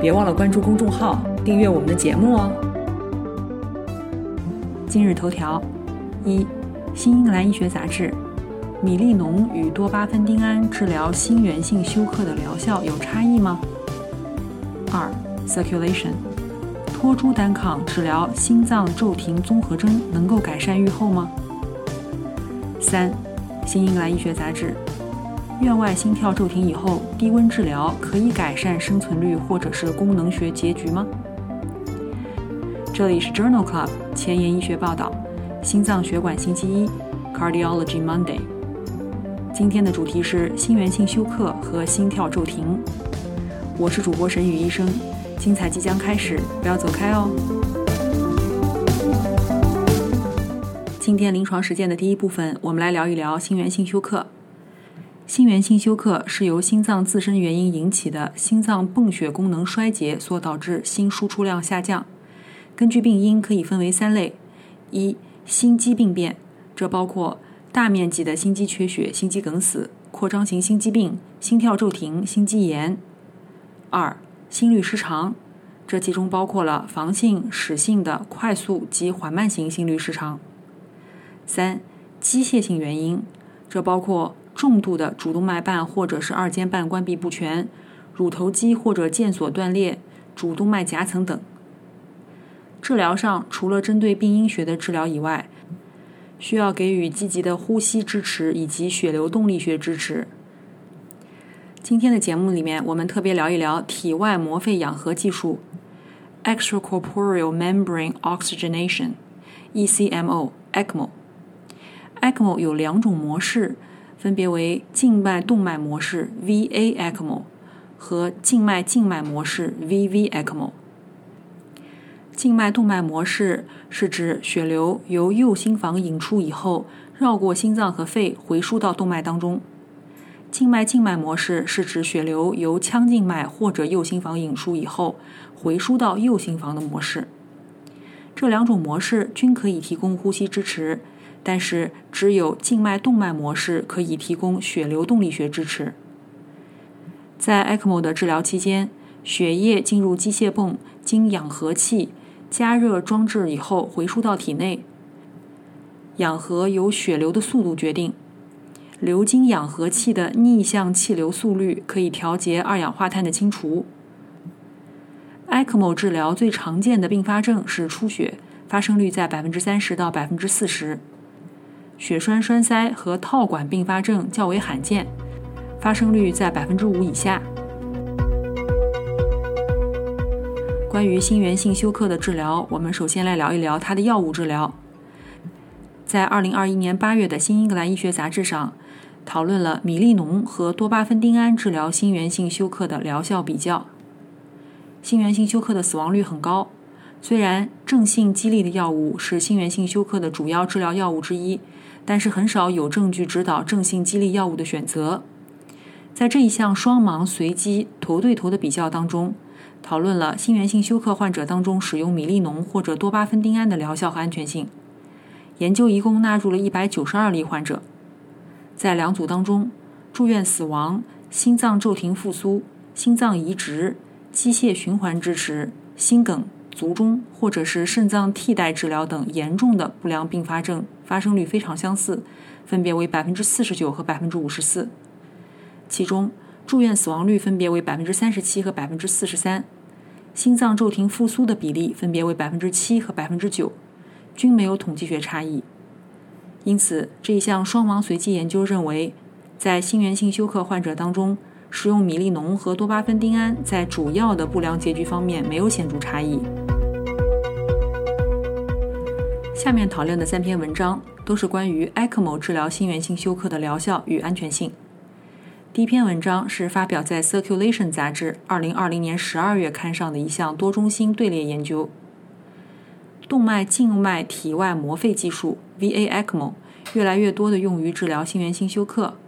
别忘了关注公众号，订阅我们的节目哦。今日头条：一，《新英格兰医学杂志》，米利农与多巴芬丁胺治疗心源性休克的疗效有差异吗？二，《Circulation》，托珠单抗治疗心脏骤停综合征能够改善预后吗？三，《新英格兰医学杂志》。院外心跳骤停以后，低温治疗可以改善生存率或者是功能学结局吗？这里是 Journal Club 前沿医学报道，心脏血管星期一，Cardiology Monday。今天的主题是心源性休克和心跳骤停。我是主播沈宇医生，精彩即将开始，不要走开哦。今天临床实践的第一部分，我们来聊一聊心源性休克。心源性休克是由心脏自身原因引起的心脏泵血功能衰竭所导致心输出量下降。根据病因可以分为三类：一、心肌病变，这包括大面积的心肌缺血、心肌梗死、扩张型心肌病、心跳骤停、心肌炎；二、心律失常，这其中包括了房性、室性的快速及缓慢型心律失常；三、机械性原因，这包括重度的主动脉瓣或者是二尖瓣关闭不全、乳头肌或者腱索断裂、主动脉夹层等。治疗上，除了针对病因学的治疗以外，需要给予积极的呼吸支持以及血流动力学支持。今天的节目里面，我们特别聊一聊体外膜肺氧合技术 （Extracorporeal Membrane Oxygenation，ECMO）。ECMO 有两种模式。分别为静脉动脉模式 （VA ECMO） 和静脉静脉模式 （VV ECMO）。静脉动脉模式是指血流由右心房引出以后，绕过心脏和肺回输到动脉当中；静脉静脉模式是指血流由腔静脉或者右心房引出以后，回输到右心房的模式。这两种模式均可以提供呼吸支持。但是，只有静脉动脉模式可以提供血流动力学支持。在 ECMO 的治疗期间，血液进入机械泵，经氧合器加热装置以后回输到体内。氧合由血流的速度决定，流经氧合器的逆向气流速率可以调节二氧化碳的清除。ECMO 治疗最常见的并发症是出血，发生率在百分之三十到百分之四十。血栓栓塞和套管并发症较为罕见，发生率在百分之五以下。关于心源性休克的治疗，我们首先来聊一聊它的药物治疗。在二零二一年八月的《新英格兰医学杂志》上，讨论了米利农和多巴芬丁胺治疗心源性休克的疗效比较。心源性休克的死亡率很高，虽然正性激励的药物是心源性休克的主要治疗药物之一。但是很少有证据指导正性激励药物的选择。在这一项双盲随机头对头的比较当中，讨论了心源性休克患者当中使用米利农或者多巴芬丁胺的疗效和安全性。研究一共纳入了一百九十二例患者，在两组当中，住院死亡、心脏骤停复苏、心脏移植、机械循环支持、心梗。卒中或者是肾脏替代治疗等严重的不良并发症发生率非常相似，分别为百分之四十九和百分之五十四。其中住院死亡率分别为百分之三十七和百分之四十三，心脏骤停复苏的比例分别为百分之七和百分之九，均没有统计学差异。因此，这一项双盲随机研究认为，在心源性休克患者当中，使用米利农和多巴芬丁胺在主要的不良结局方面没有显著差异。下面讨论的三篇文章都是关于 ECMO 治疗心源性休克的疗效与安全性。第一篇文章是发表在《Circulation》杂志2020年12月刊上的一项多中心队列研究。动脉静脉体外膜肺技术 （VA ECMO） 越来越多的用于治疗心源性休克，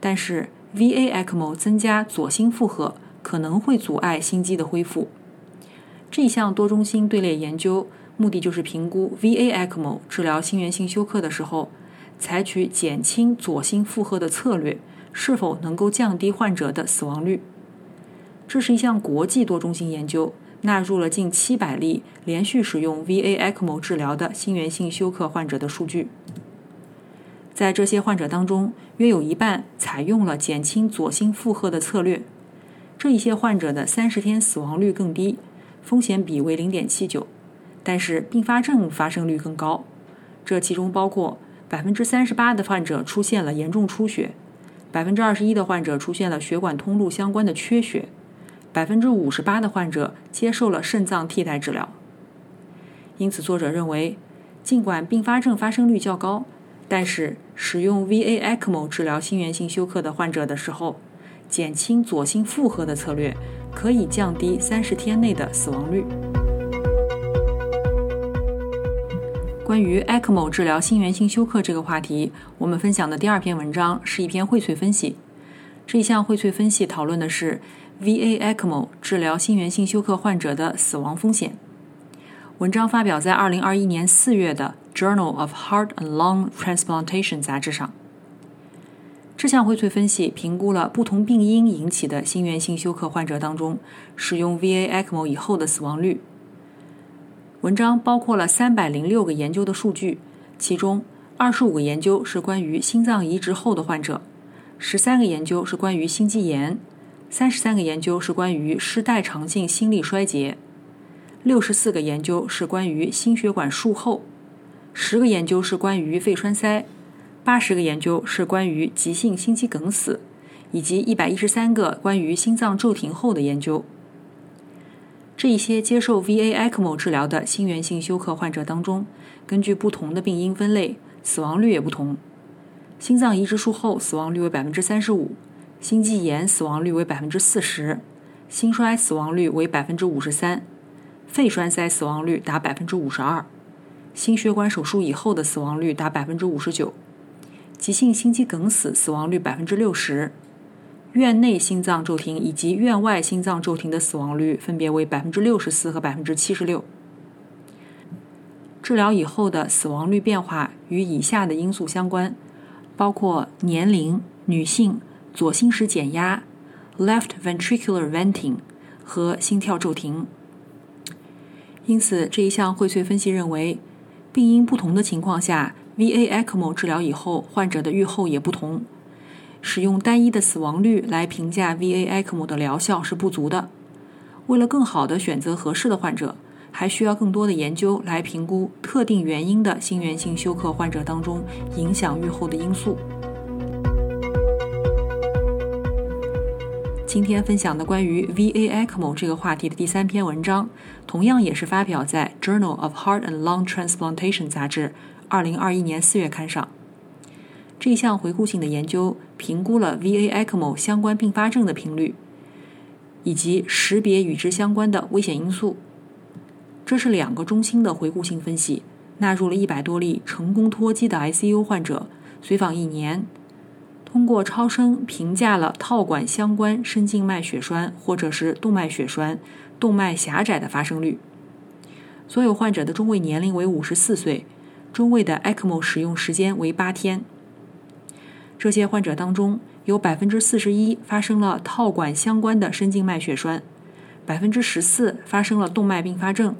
但是 VA ECMO 增加左心负荷可能会阻碍心肌的恢复。这项多中心队列研究目的就是评估 VA ECMO 治疗心源性休克的时候，采取减轻左心负荷的策略是否能够降低患者的死亡率。这是一项国际多中心研究。纳入了近七百例连续使用 VA ECMO 治疗的心源性休克患者的数据。在这些患者当中，约有一半采用了减轻左心负荷的策略。这一些患者的三十天死亡率更低，风险比为零点七九，但是并发症发生率更高。这其中包括百分之三十八的患者出现了严重出血，百分之二十一的患者出现了血管通路相关的缺血。百分之五十八的患者接受了肾脏替代治疗，因此作者认为，尽管并发症发生率较高，但是使用 VA ECMO 治疗心源性休克的患者的时候，减轻左心负荷的策略可以降低三十天内的死亡率。关于 ECMO 治疗心源性休克这个话题，我们分享的第二篇文章是一篇荟萃分析。这一项荟萃分析讨论的是。VA ECMO 治疗心源性休克患者的死亡风险。文章发表在2021年4月的《Journal of Heart and Lung Transplantation》杂志上。这项荟萃分析评估了不同病因引起的心源性休克患者当中使用 VA ECMO 以后的死亡率。文章包括了306个研究的数据，其中25个研究是关于心脏移植后的患者，13个研究是关于心肌炎。三十三个研究是关于失代偿性心力衰竭，六十四个研究是关于心血管术后，十个研究是关于肺栓塞，八十个研究是关于急性心肌梗死，以及一百一十三个关于心脏骤停后的研究。这一些接受 VA ECMO 治疗的心源性休克患者当中，根据不同的病因分类，死亡率也不同。心脏移植术后死亡率为百分之三十五。心肌炎死亡率为百分之四十，心衰死亡率为百分之五十三，肺栓塞死亡率达百分之五十二，心血管手术以后的死亡率达百分之五十九，急性心肌梗死死亡率百分之六十，院内心脏骤停以及院外心脏骤停的死亡率分别为百分之六十四和百分之七十六。治疗以后的死亡率变化与以下的因素相关，包括年龄、女性。左心室减压 （left ventricular venting） 和心跳骤停。因此，这一项荟萃分析认为，病因不同的情况下，VA ECMO 治疗以后患者的预后也不同。使用单一的死亡率来评价 VA ECMO 的疗效是不足的。为了更好地选择合适的患者，还需要更多的研究来评估特定原因的心源性休克患者当中影响预后的因素。今天分享的关于 VA ECMO 这个话题的第三篇文章，同样也是发表在《Journal of Heart and Lung Transplantation》杂志2021年4月刊上。这项回顾性的研究评估了 VA ECMO 相关并发症的频率，以及识别与之相关的危险因素。这是两个中心的回顾性分析，纳入了一百多例成功脱机的 ICU 患者，随访一年。通过超声评价了套管相关深静脉血栓或者是动脉血栓、动脉狭窄的发生率。所有患者的中位年龄为五十四岁，中位的 ECMO 使用时间为八天。这些患者当中，有百分之四十一发生了套管相关的深静脉血栓，百分之十四发生了动脉并发症。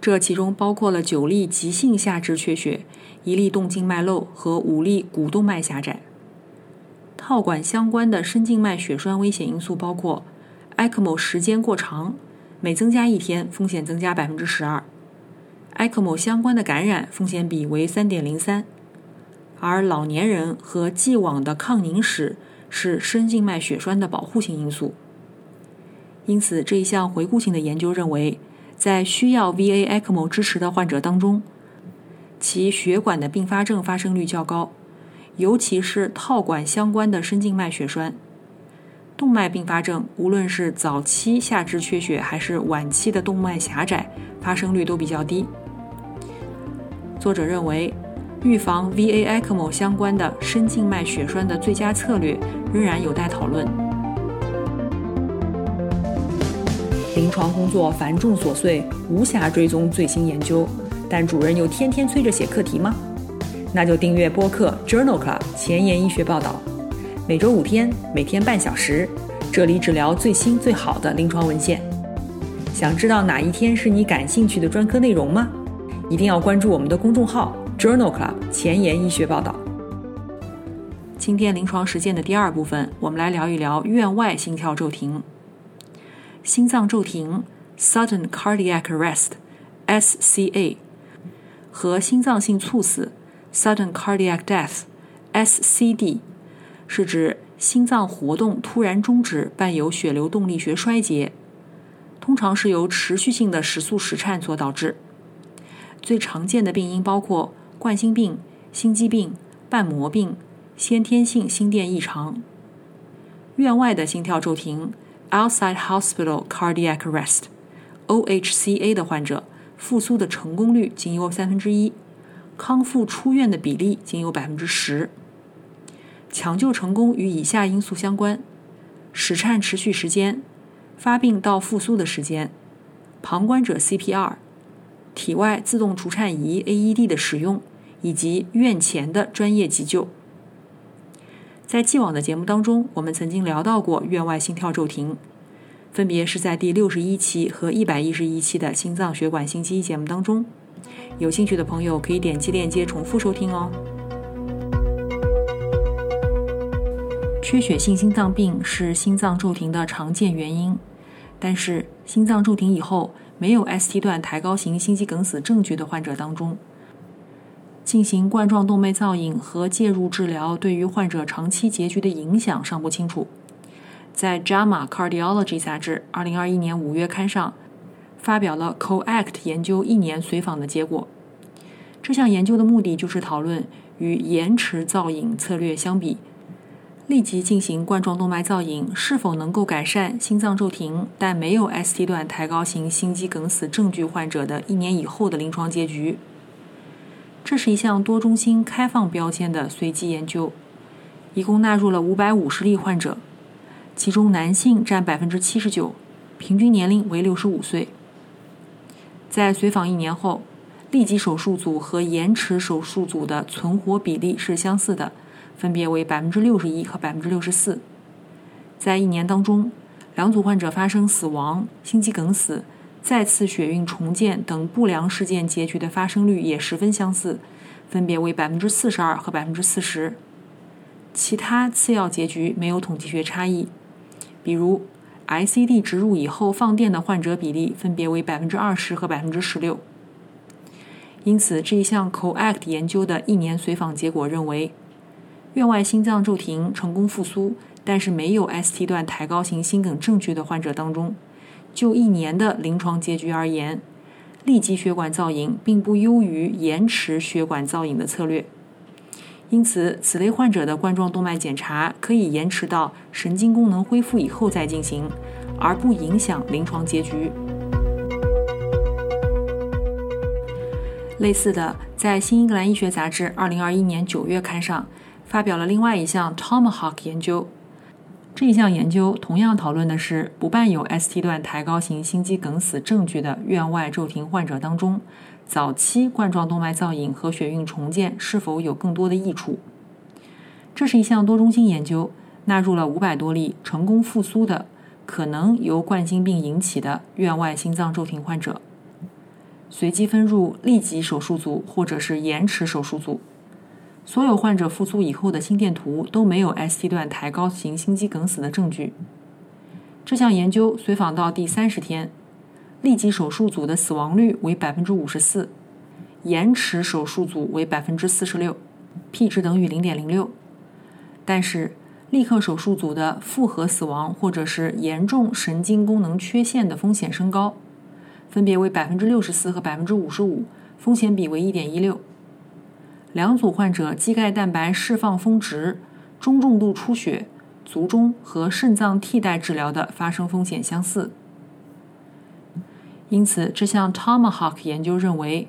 这其中包括了九例急性下肢缺血、一例动静脉漏和五例股动脉狭窄。套管相关的深静脉血栓危险因素包括：ECMO 时间过长，每增加一天，风险增加百分之十二；ECMO 相关的感染风险比为三点零三；而老年人和既往的抗凝史是深静脉血栓的保护性因素。因此，这一项回顾性的研究认为，在需要 VA ECMO 支持的患者当中，其血管的并发症发生率较高。尤其是套管相关的深静脉血栓。动脉并发症，无论是早期下肢缺血还是晚期的动脉狭窄，发生率都比较低。作者认为，预防 VA ECMO 相关的深静脉血栓的最佳策略仍然有待讨论。临床工作繁重琐碎，无暇追踪最新研究，但主任又天天催着写课题吗？那就订阅播客 Journal Club 前沿医学报道。每周五天，每天半小时，这里只聊最新最好的临床文献。想知道哪一天是你感兴趣的专科内容吗？一定要关注我们的公众号 Journal Club 前沿医学报道。今天临床实践的第二部分，我们来聊一聊院外心跳骤停。心脏骤停 （Sudden Cardiac Arrest，SCA） 和心脏性猝死 （Sudden Cardiac Death，SCD）。是指心脏活动突然终止，伴有血流动力学衰竭，通常是由持续性的时速时颤所导致。最常见的病因包括冠心病、心肌病、瓣膜病、先天性心电异常。院外的心跳骤停 （Outside Hospital Cardiac Arrest，OHCA） 的患者，复苏的成功率仅有三分之一，康复出院的比例仅有百分之十。抢救成功与以下因素相关：室颤持续时间、发病到复苏的时间、旁观者 CPR、体外自动除颤仪 AED 的使用，以及院前的专业急救。在既往的节目当中，我们曾经聊到过院外心跳骤停，分别是在第六十一期和一百一十一期的心脏血管星期一节目当中。有兴趣的朋友可以点击链接重复收听哦。缺血性心脏病是心脏骤停的常见原因，但是心脏骤停以后没有 ST 段抬高型心肌梗死证据的患者当中，进行冠状动脉造影和介入治疗对于患者长期结局的影响尚不清楚。在《JAMA Cardiology》杂志2021年5月刊上发表了 COACT 研究一年随访的结果。这项研究的目的就是讨论与延迟造影策略相比。立即进行冠状动脉造影是否能够改善心脏骤停但没有 ST 段抬高型心肌梗死证据患者的一年以后的临床结局？这是一项多中心开放标签的随机研究，一共纳入了五百五十例患者，其中男性占百分之七十九，平均年龄为六十五岁。在随访一年后，立即手术组和延迟手术组的存活比例是相似的。分别为百分之六十一和百分之六十四。在一年当中，两组患者发生死亡、心肌梗死、再次血运重建等不良事件结局的发生率也十分相似，分别为百分之四十二和百分之四十。其他次要结局没有统计学差异，比如 ICD 植入以后放电的患者比例分别为百分之二十和百分之十六。因此，这一项 COACT 研究的一年随访结果认为。院外心脏骤停成功复苏，但是没有 ST 段抬高型心梗证据的患者当中，就一年的临床结局而言，立即血管造影并不优于延迟血管造影的策略。因此，此类患者的冠状动脉检查可以延迟到神经功能恢复以后再进行，而不影响临床结局。类似的，在《新英格兰医学杂志》2021年9月刊上。发表了另外一项 Tomahawk 研究，这一项研究同样讨论的是不伴有 ST 段抬高型心肌梗死证据的院外骤停患者当中，早期冠状动脉造影和血运重建是否有更多的益处。这是一项多中心研究，纳入了五百多例成功复苏的可能由冠心病引起的院外心脏骤停患者，随机分入立即手术组或者是延迟手术组。所有患者复苏以后的心电图都没有 ST 段抬高型心肌梗死的证据。这项研究随访到第三十天，立即手术组的死亡率为百分之五十四，延迟手术组为百分之四十六，P 值等于零点零六。但是，立刻手术组的复合死亡或者是严重神经功能缺陷的风险升高，分别为百分之六十四和百分之五十五，风险比为一点一六。两组患者肌钙蛋白释放峰值、中重度出血、卒中和肾脏替代治疗的发生风险相似。因此，这项 Tomahawk 研究认为，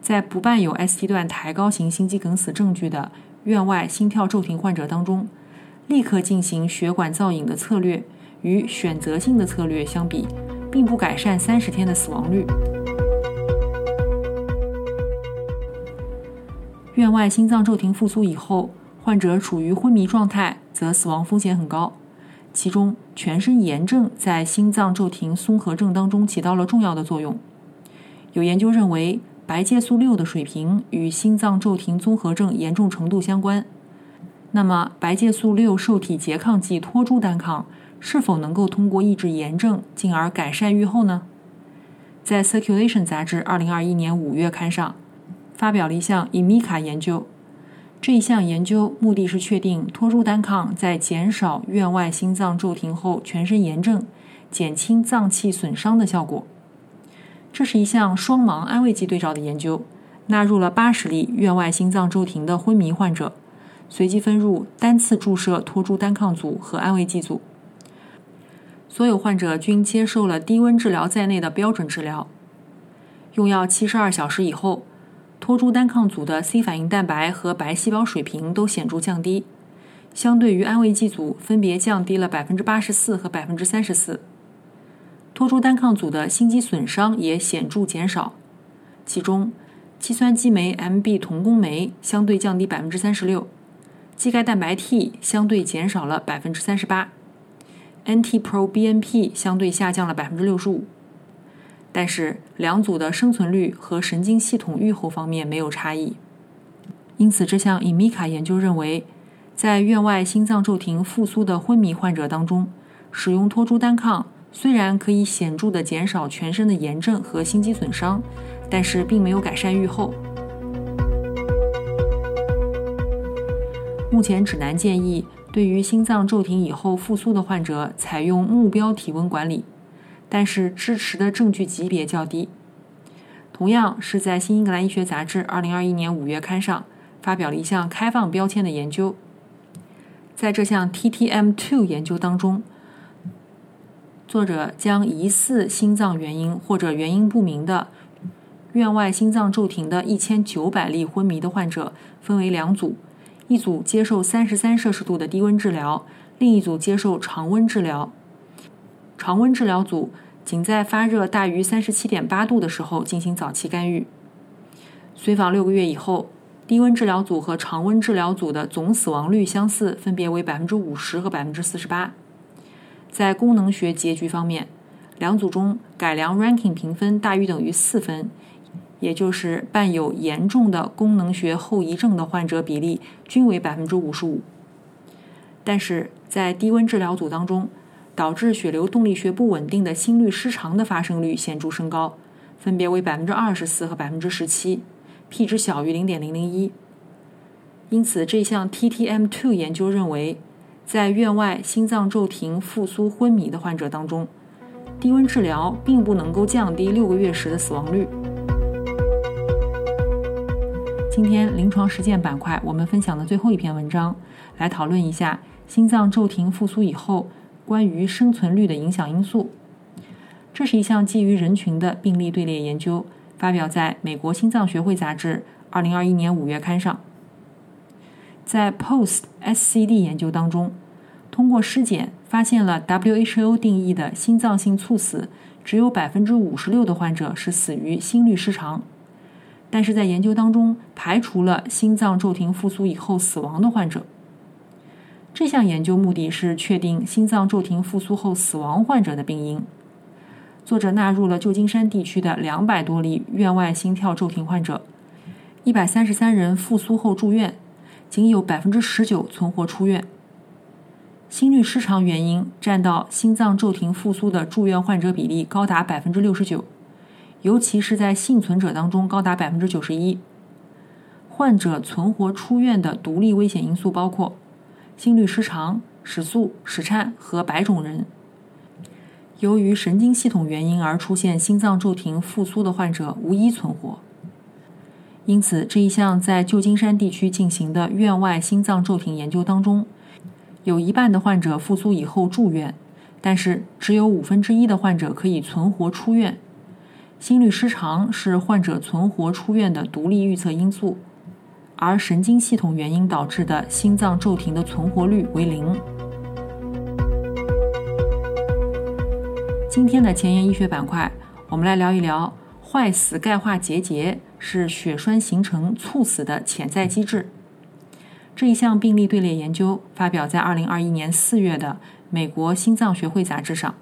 在不伴有 ST 段抬高型心肌梗死证据的院外心跳骤停患者当中，立刻进行血管造影的策略与选择性的策略相比，并不改善三十天的死亡率。院外心脏骤停复苏以后，患者处于昏迷状态，则死亡风险很高。其中，全身炎症在心脏骤停综合症当中起到了重要的作用。有研究认为，白介素六的水平与心脏骤停综合症严重程度相关。那么，白介素六受体拮抗剂托珠单抗是否能够通过抑制炎症，进而改善预后呢？在《Circulation》杂志二零二一年五月刊上。发表了一项 EMICA 研究，这一项研究目的是确定托珠单抗在减少院外心脏骤停后全身炎症、减轻脏器损伤的效果。这是一项双盲安慰剂对照的研究，纳入了八十例院外心脏骤停的昏迷患者，随机分入单次注射托珠单抗组和安慰剂组。所有患者均接受了低温治疗在内的标准治疗，用药七十二小时以后。托珠单抗组的 C 反应蛋白和白细胞水平都显著降低，相对于安慰剂组分别降低了百分之八十四和百分之三十四。托珠单抗组的心肌损伤也显著减少，其中肌酸激酶 MB 同工酶相对降低百分之三十六，肌钙蛋白 T 相对减少了百分之三十八，NT-proBNP 相对下降了百分之六十五。但是两组的生存率和神经系统预后方面没有差异，因此这项 EMICA 研究认为，在院外心脏骤停复苏的昏迷患者当中，使用托珠单抗虽然可以显著的减少全身的炎症和心肌损伤，但是并没有改善预后。目前指南建议，对于心脏骤停以后复苏的患者，采用目标体温管理。但是支持的证据级别较低。同样是在《新英格兰医学杂志》二零二一年五月刊上发表了一项开放标签的研究。在这项 TTM2 研究当中，作者将疑似心脏原因或者原因不明的院外心脏骤停的一千九百例昏迷的患者分为两组，一组接受三十三摄氏度的低温治疗，另一组接受常温治疗。常温治疗组仅在发热大于三十七点八度的时候进行早期干预。随访六个月以后，低温治疗组和常温治疗组的总死亡率相似，分别为百分之五十和百分之四十八。在功能学结局方面，两组中改良 Ranking 评分大于等于四分，也就是伴有严重的功能学后遗症的患者比例均为百分之五十五。但是在低温治疗组当中，导致血流动力学不稳定的心律失常的发生率显著升高，分别为百分之二十四和百分之十七，p 值小于零点零零一。因此，这项 TTM2 研究认为，在院外心脏骤停复苏昏迷的患者当中，低温治疗并不能够降低六个月时的死亡率。今天临床实践板块，我们分享的最后一篇文章，来讨论一下心脏骤停复苏以后。关于生存率的影响因素，这是一项基于人群的病例队列研究，发表在美国心脏学会杂志二零二一年五月刊上。在 Post SCD 研究当中，通过尸检发现了 WHO 定义的心脏性猝死，只有百分之五十六的患者是死于心律失常，但是在研究当中排除了心脏骤停复苏以后死亡的患者。这项研究目的是确定心脏骤停复苏后死亡患者的病因。作者纳入了旧金山地区的两百多例院外心跳骤停患者，一百三十三人复苏后住院，仅有百分之十九存活出院。心律失常原因占到心脏骤停复苏的住院患者比例高达百分之六十九，尤其是在幸存者当中高达百分之九十一。患者存活出院的独立危险因素包括。心律失常、室速、室颤和白种人，由于神经系统原因而出现心脏骤停复苏的患者无一存活。因此，这一项在旧金山地区进行的院外心脏骤停研究当中，有一半的患者复苏以后住院，但是只有五分之一的患者可以存活出院。心律失常是患者存活出院的独立预测因素，而神经系统原因导致的心脏骤停的存活率为零。今天的前沿医学板块，我们来聊一聊坏死钙化结节是血栓形成猝死的潜在机制。这一项病例队列研究发表在2021年4月的《美国心脏学会杂志》上。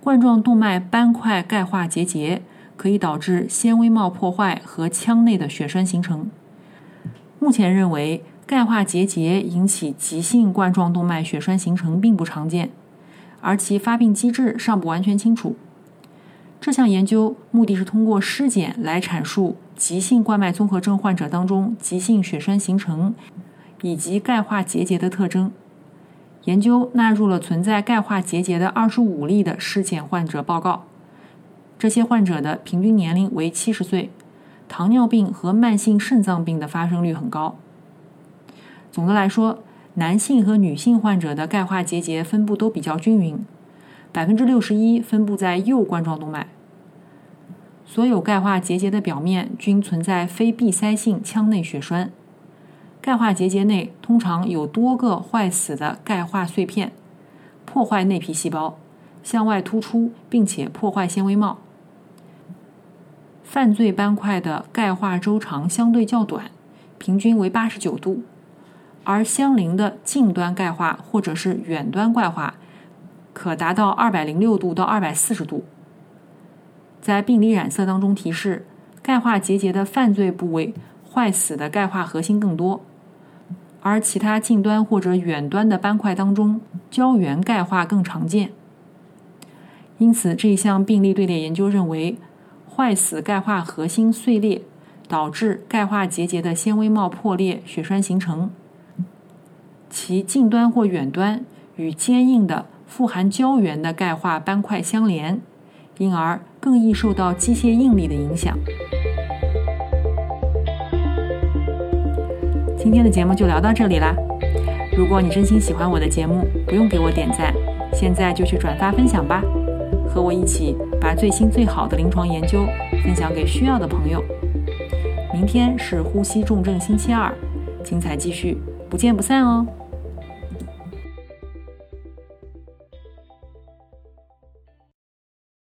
冠状动脉斑块钙化结节可以导致纤维帽破坏和腔内的血栓形成。目前认为，钙化结节引起急性冠状动脉血栓形成并不常见，而其发病机制尚不完全清楚。这项研究目的是通过尸检来阐述急性冠脉综合症患者当中急性血栓形成以及钙化结节的特征。研究纳入了存在钙化结节的二十五例的尸检患者报告，这些患者的平均年龄为七十岁，糖尿病和慢性肾脏病的发生率很高。总的来说，男性和女性患者的钙化结节分布都比较均匀，百分之六十一分布在右冠状动脉。所有钙化结节的表面均存在非闭塞性腔内血栓。钙化结节内通常有多个坏死的钙化碎片，破坏内皮细胞，向外突出，并且破坏纤维帽。犯罪斑块的钙化周长相对较短，平均为八十九度，而相邻的近端钙化或者是远端钙化可达到二百零六度到二百四十度。在病理染色当中提示，钙化结节的犯罪部位坏死的钙化核心更多。而其他近端或者远端的斑块当中，胶原钙化更常见。因此，这一项病例队列研究认为，坏死钙化核心碎裂导致钙化结节的纤维帽破裂、血栓形成，其近端或远端与坚硬的富含胶原的钙化斑块相连，因而更易受到机械应力的影响。今天的节目就聊到这里啦！如果你真心喜欢我的节目，不用给我点赞，现在就去转发分享吧，和我一起把最新最好的临床研究分享给需要的朋友。明天是呼吸重症星期二，精彩继续，不见不散哦！